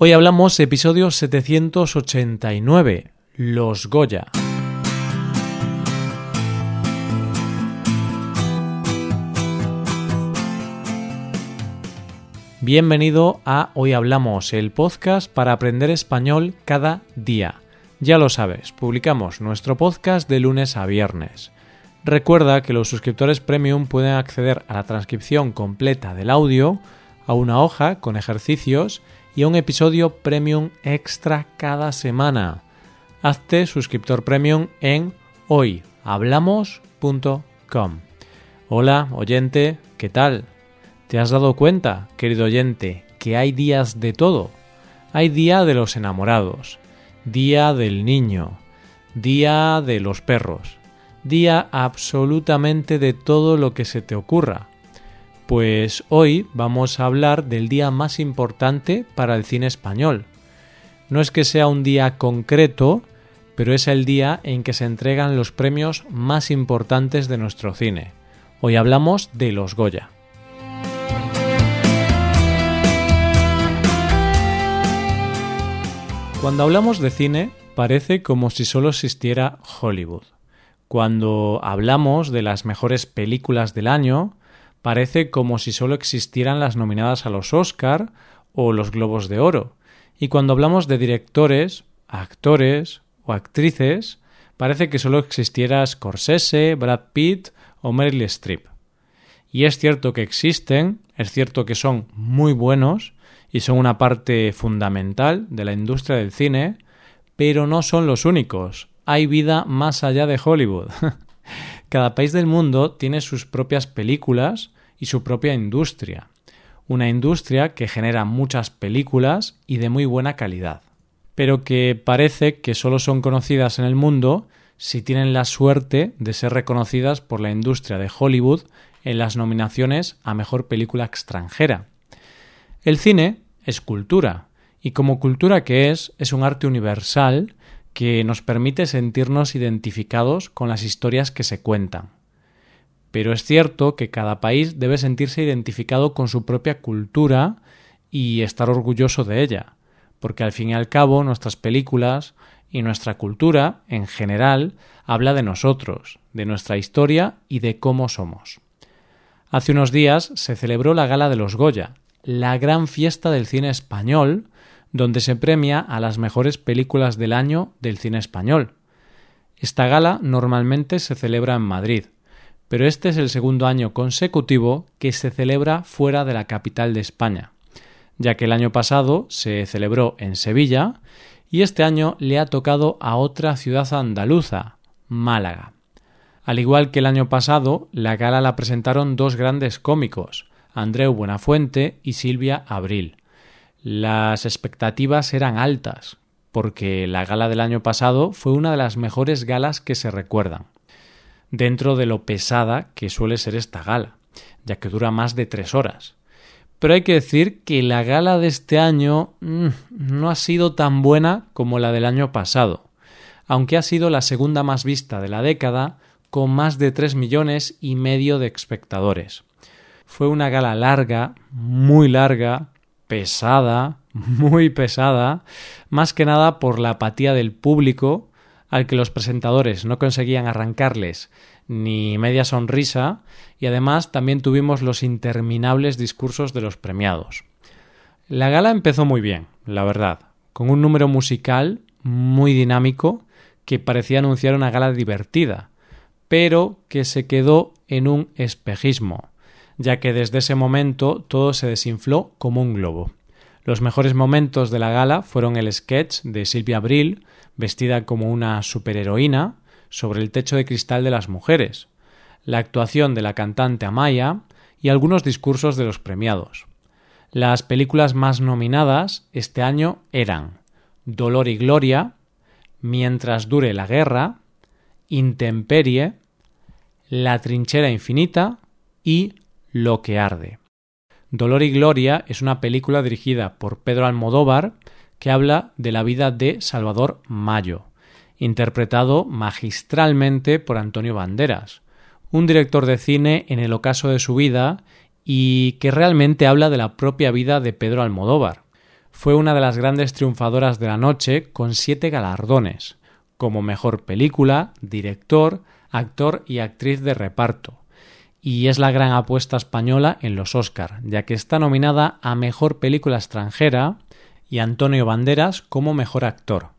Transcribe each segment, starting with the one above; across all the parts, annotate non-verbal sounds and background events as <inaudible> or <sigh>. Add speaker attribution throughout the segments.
Speaker 1: Hoy hablamos episodio 789, Los Goya. Bienvenido a Hoy Hablamos, el podcast para aprender español cada día. Ya lo sabes, publicamos nuestro podcast de lunes a viernes. Recuerda que los suscriptores premium pueden acceder a la transcripción completa del audio, a una hoja con ejercicios y un episodio premium extra cada semana. Hazte suscriptor premium en hoyhablamos.com. Hola, oyente, ¿qué tal? ¿Te has dado cuenta, querido oyente, que hay días de todo? Hay día de los enamorados, día del niño, día de los perros, día absolutamente de todo lo que se te ocurra. Pues hoy vamos a hablar del día más importante para el cine español. No es que sea un día concreto, pero es el día en que se entregan los premios más importantes de nuestro cine. Hoy hablamos de los Goya. Cuando hablamos de cine, parece como si solo existiera Hollywood. Cuando hablamos de las mejores películas del año, parece como si solo existieran las nominadas a los Oscar o los Globos de Oro. Y cuando hablamos de directores, actores o actrices, parece que solo existiera Scorsese, Brad Pitt o Meryl Streep. Y es cierto que existen, es cierto que son muy buenos, y son una parte fundamental de la industria del cine, pero no son los únicos. Hay vida más allá de Hollywood. <laughs> Cada país del mundo tiene sus propias películas y su propia industria. Una industria que genera muchas películas y de muy buena calidad, pero que parece que solo son conocidas en el mundo si tienen la suerte de ser reconocidas por la industria de Hollywood en las nominaciones a Mejor Película extranjera. El cine es cultura, y como cultura que es, es un arte universal que nos permite sentirnos identificados con las historias que se cuentan. Pero es cierto que cada país debe sentirse identificado con su propia cultura y estar orgulloso de ella, porque al fin y al cabo nuestras películas y nuestra cultura, en general, habla de nosotros, de nuestra historia y de cómo somos. Hace unos días se celebró la Gala de los Goya, la gran fiesta del cine español, donde se premia a las mejores películas del año del cine español. Esta gala normalmente se celebra en Madrid, pero este es el segundo año consecutivo que se celebra fuera de la capital de España, ya que el año pasado se celebró en Sevilla y este año le ha tocado a otra ciudad andaluza, Málaga. Al igual que el año pasado, la gala la presentaron dos grandes cómicos, Andreu Buenafuente y Silvia Abril. Las expectativas eran altas, porque la gala del año pasado fue una de las mejores galas que se recuerdan, dentro de lo pesada que suele ser esta gala, ya que dura más de tres horas. Pero hay que decir que la gala de este año mm, no ha sido tan buena como la del año pasado, aunque ha sido la segunda más vista de la década, con más de tres millones y medio de espectadores. Fue una gala larga, muy larga, pesada, muy pesada, más que nada por la apatía del público al que los presentadores no conseguían arrancarles ni media sonrisa y además también tuvimos los interminables discursos de los premiados. La gala empezó muy bien, la verdad, con un número musical muy dinámico que parecía anunciar una gala divertida, pero que se quedó en un espejismo ya que desde ese momento todo se desinfló como un globo. Los mejores momentos de la gala fueron el sketch de Silvia Abril, vestida como una superheroína, sobre el techo de cristal de las mujeres, la actuación de la cantante Amaya y algunos discursos de los premiados. Las películas más nominadas este año eran Dolor y Gloria, Mientras dure la guerra, Intemperie, La trinchera infinita y lo que arde. Dolor y Gloria es una película dirigida por Pedro Almodóvar que habla de la vida de Salvador Mayo, interpretado magistralmente por Antonio Banderas, un director de cine en el ocaso de su vida y que realmente habla de la propia vida de Pedro Almodóvar. fue una de las grandes triunfadoras de la noche con siete galardones, como mejor película, director, actor y actriz de reparto. Y es la gran apuesta española en los Oscar, ya que está nominada a mejor película extranjera y Antonio Banderas como mejor actor.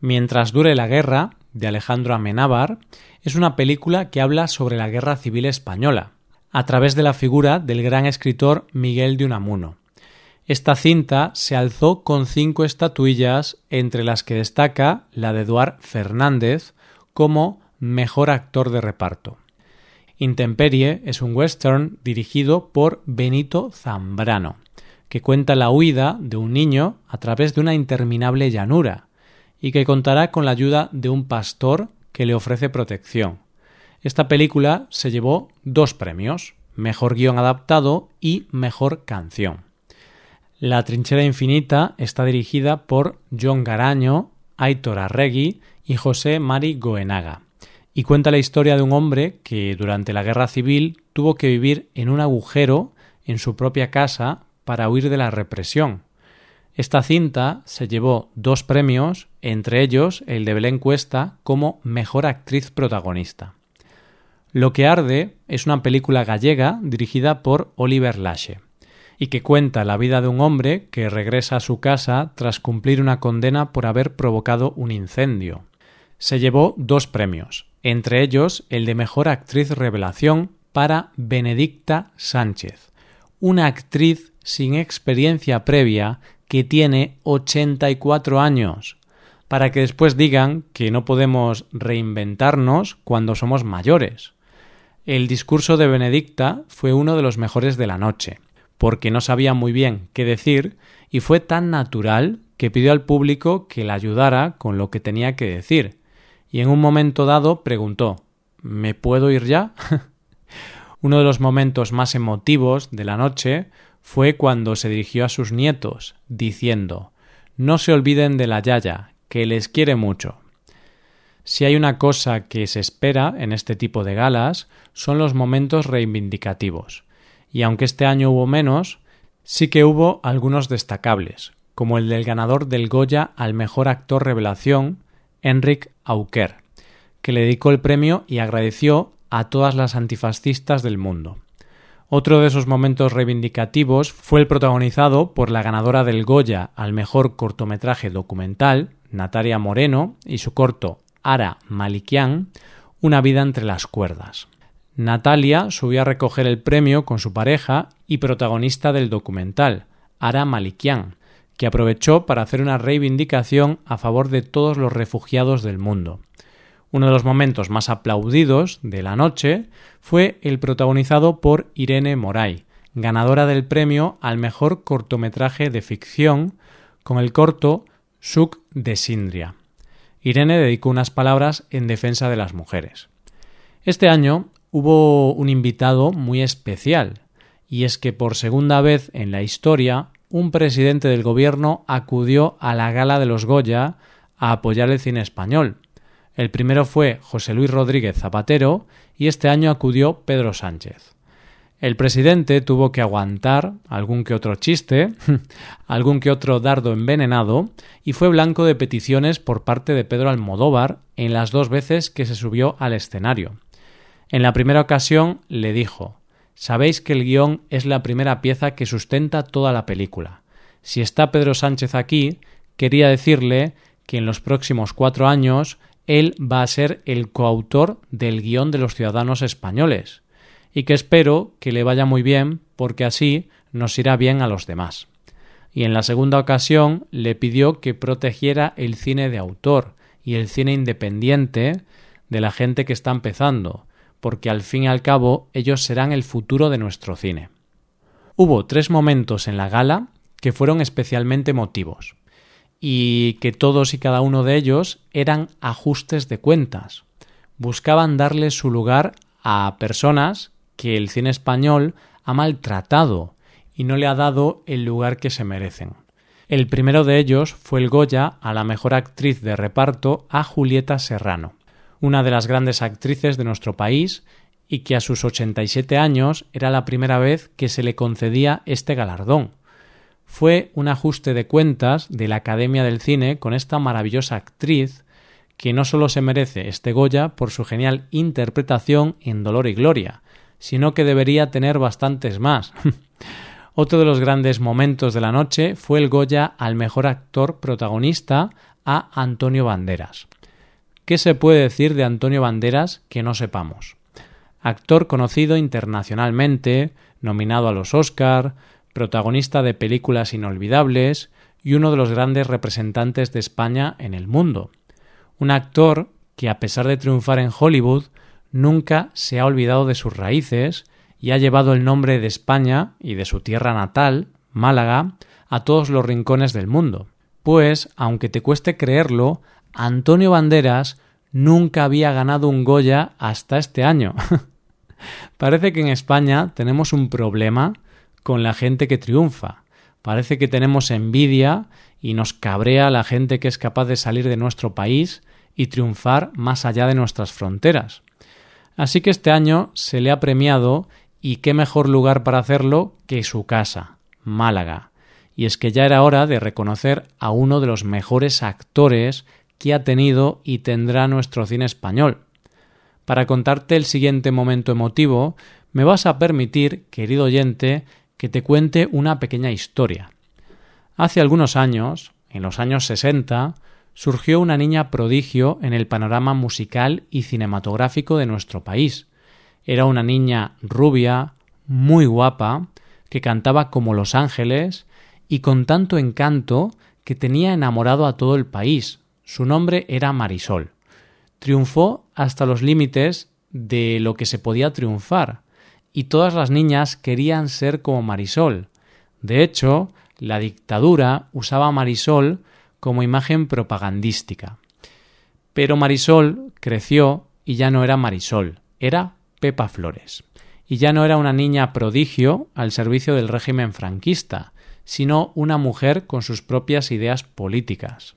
Speaker 1: Mientras dure la guerra, de Alejandro Amenábar, es una película que habla sobre la guerra civil española, a través de la figura del gran escritor Miguel de Unamuno. Esta cinta se alzó con cinco estatuillas, entre las que destaca la de Eduard Fernández como mejor actor de reparto. Intemperie es un western dirigido por Benito Zambrano, que cuenta la huida de un niño a través de una interminable llanura, y que contará con la ayuda de un pastor que le ofrece protección. Esta película se llevó dos premios, Mejor Guión Adaptado y Mejor Canción. La Trinchera Infinita está dirigida por John Garaño, Aitor Arregui y José Mari Goenaga, y cuenta la historia de un hombre que durante la Guerra Civil tuvo que vivir en un agujero en su propia casa para huir de la represión. Esta cinta se llevó dos premios, entre ellos el de Belén Cuesta como Mejor Actriz Protagonista. Lo que arde es una película gallega dirigida por Oliver Lasche y que cuenta la vida de un hombre que regresa a su casa tras cumplir una condena por haber provocado un incendio. Se llevó dos premios, entre ellos el de Mejor Actriz Revelación para Benedicta Sánchez, una actriz sin experiencia previa que tiene 84 años, para que después digan que no podemos reinventarnos cuando somos mayores. El discurso de Benedicta fue uno de los mejores de la noche, porque no sabía muy bien qué decir y fue tan natural que pidió al público que la ayudara con lo que tenía que decir, y en un momento dado preguntó ¿Me puedo ir ya? <laughs> Uno de los momentos más emotivos de la noche fue cuando se dirigió a sus nietos, diciendo No se olviden de la Yaya, que les quiere mucho. Si hay una cosa que se espera en este tipo de galas, son los momentos reivindicativos. Y aunque este año hubo menos, sí que hubo algunos destacables, como el del ganador del Goya al mejor actor revelación, Enric Auquer, que le dedicó el premio y agradeció a todas las antifascistas del mundo. Otro de esos momentos reivindicativos fue el protagonizado por la ganadora del Goya al mejor cortometraje documental, Natalia Moreno, y su corto Ara Malikian, Una vida entre las cuerdas. Natalia subió a recoger el premio con su pareja y protagonista del documental, Ara Malikian, que aprovechó para hacer una reivindicación a favor de todos los refugiados del mundo. Uno de los momentos más aplaudidos de la noche fue el protagonizado por Irene Moray, ganadora del premio al mejor cortometraje de ficción con el corto Suk de Sindria. Irene dedicó unas palabras en defensa de las mujeres. Este año hubo un invitado muy especial, y es que por segunda vez en la historia un presidente del gobierno acudió a la gala de los Goya a apoyar el cine español. El primero fue José Luis Rodríguez Zapatero y este año acudió Pedro Sánchez. El presidente tuvo que aguantar algún que otro chiste, <laughs> algún que otro dardo envenenado, y fue blanco de peticiones por parte de Pedro Almodóvar en las dos veces que se subió al escenario. En la primera ocasión le dijo Sabéis que el guion es la primera pieza que sustenta toda la película. Si está Pedro Sánchez aquí, quería decirle que en los próximos cuatro años él va a ser el coautor del guion de los ciudadanos españoles y que espero que le vaya muy bien porque así nos irá bien a los demás. Y en la segunda ocasión le pidió que protegiera el cine de autor y el cine independiente de la gente que está empezando, porque al fin y al cabo ellos serán el futuro de nuestro cine. Hubo tres momentos en la gala que fueron especialmente emotivos, y que todos y cada uno de ellos eran ajustes de cuentas. Buscaban darle su lugar a personas que el cine español ha maltratado y no le ha dado el lugar que se merecen. El primero de ellos fue el Goya a la mejor actriz de reparto a Julieta Serrano, una de las grandes actrices de nuestro país y que a sus 87 años era la primera vez que se le concedía este galardón. fue un ajuste de cuentas de la Academia del Cine con esta maravillosa actriz que no solo se merece este Goya por su genial interpretación en Dolor y Gloria, sino que debería tener bastantes más. <laughs> Otro de los grandes momentos de la noche fue el Goya al mejor actor protagonista a Antonio Banderas. ¿Qué se puede decir de Antonio Banderas que no sepamos? Actor conocido internacionalmente, nominado a los Oscar, protagonista de películas inolvidables y uno de los grandes representantes de España en el mundo. Un actor que, a pesar de triunfar en Hollywood, nunca se ha olvidado de sus raíces y ha llevado el nombre de España y de su tierra natal, Málaga, a todos los rincones del mundo. Pues, aunque te cueste creerlo, Antonio Banderas nunca había ganado un Goya hasta este año. <laughs> Parece que en España tenemos un problema con la gente que triunfa. Parece que tenemos envidia y nos cabrea la gente que es capaz de salir de nuestro país y triunfar más allá de nuestras fronteras. Así que este año se le ha premiado y qué mejor lugar para hacerlo que su casa, Málaga. Y es que ya era hora de reconocer a uno de los mejores actores ha tenido y tendrá nuestro cine español. Para contarte el siguiente momento emotivo, me vas a permitir, querido oyente, que te cuente una pequeña historia. Hace algunos años, en los años 60, surgió una niña prodigio en el panorama musical y cinematográfico de nuestro país. Era una niña rubia, muy guapa, que cantaba como Los Ángeles y con tanto encanto que tenía enamorado a todo el país. Su nombre era Marisol. Triunfó hasta los límites de lo que se podía triunfar, y todas las niñas querían ser como Marisol. De hecho, la dictadura usaba Marisol como imagen propagandística. Pero Marisol creció y ya no era Marisol, era Pepa Flores. Y ya no era una niña prodigio al servicio del régimen franquista, sino una mujer con sus propias ideas políticas.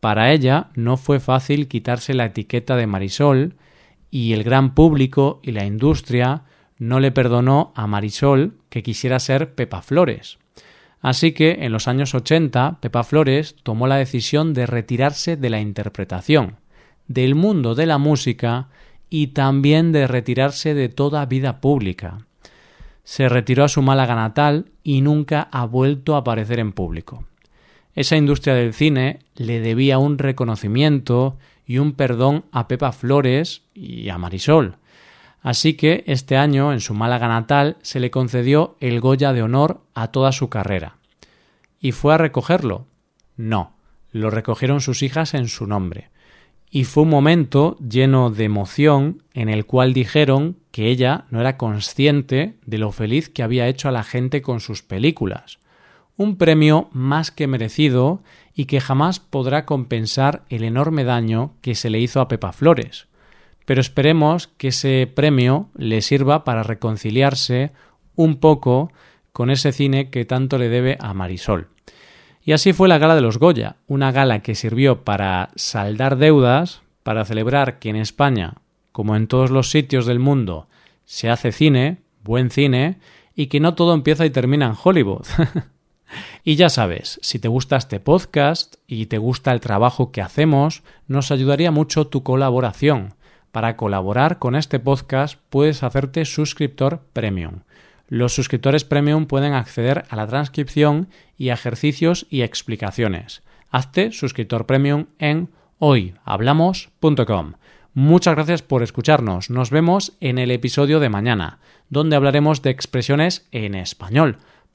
Speaker 1: Para ella no fue fácil quitarse la etiqueta de Marisol y el gran público y la industria no le perdonó a Marisol que quisiera ser Pepa Flores. Así que en los años 80 Pepa Flores tomó la decisión de retirarse de la interpretación, del mundo de la música y también de retirarse de toda vida pública. Se retiró a su Málaga natal y nunca ha vuelto a aparecer en público. Esa industria del cine le debía un reconocimiento y un perdón a Pepa Flores y a Marisol, Así que este año, en su Málaga natal, se le concedió el Goya de honor a toda su carrera. ¿Y fue a recogerlo? No, lo recogieron sus hijas en su nombre. Y fue un momento lleno de emoción en el cual dijeron que ella no era consciente de lo feliz que había hecho a la gente con sus películas. Un premio más que merecido y que jamás podrá compensar el enorme daño que se le hizo a Pepa Flores pero esperemos que ese premio le sirva para reconciliarse un poco con ese cine que tanto le debe a Marisol. Y así fue la gala de los Goya, una gala que sirvió para saldar deudas, para celebrar que en España, como en todos los sitios del mundo, se hace cine, buen cine, y que no todo empieza y termina en Hollywood. <laughs> y ya sabes, si te gusta este podcast y te gusta el trabajo que hacemos, nos ayudaría mucho tu colaboración. Para colaborar con este podcast puedes hacerte suscriptor premium. Los suscriptores premium pueden acceder a la transcripción y ejercicios y explicaciones. Hazte suscriptor premium en hoyhablamos.com. Muchas gracias por escucharnos. Nos vemos en el episodio de mañana, donde hablaremos de expresiones en español.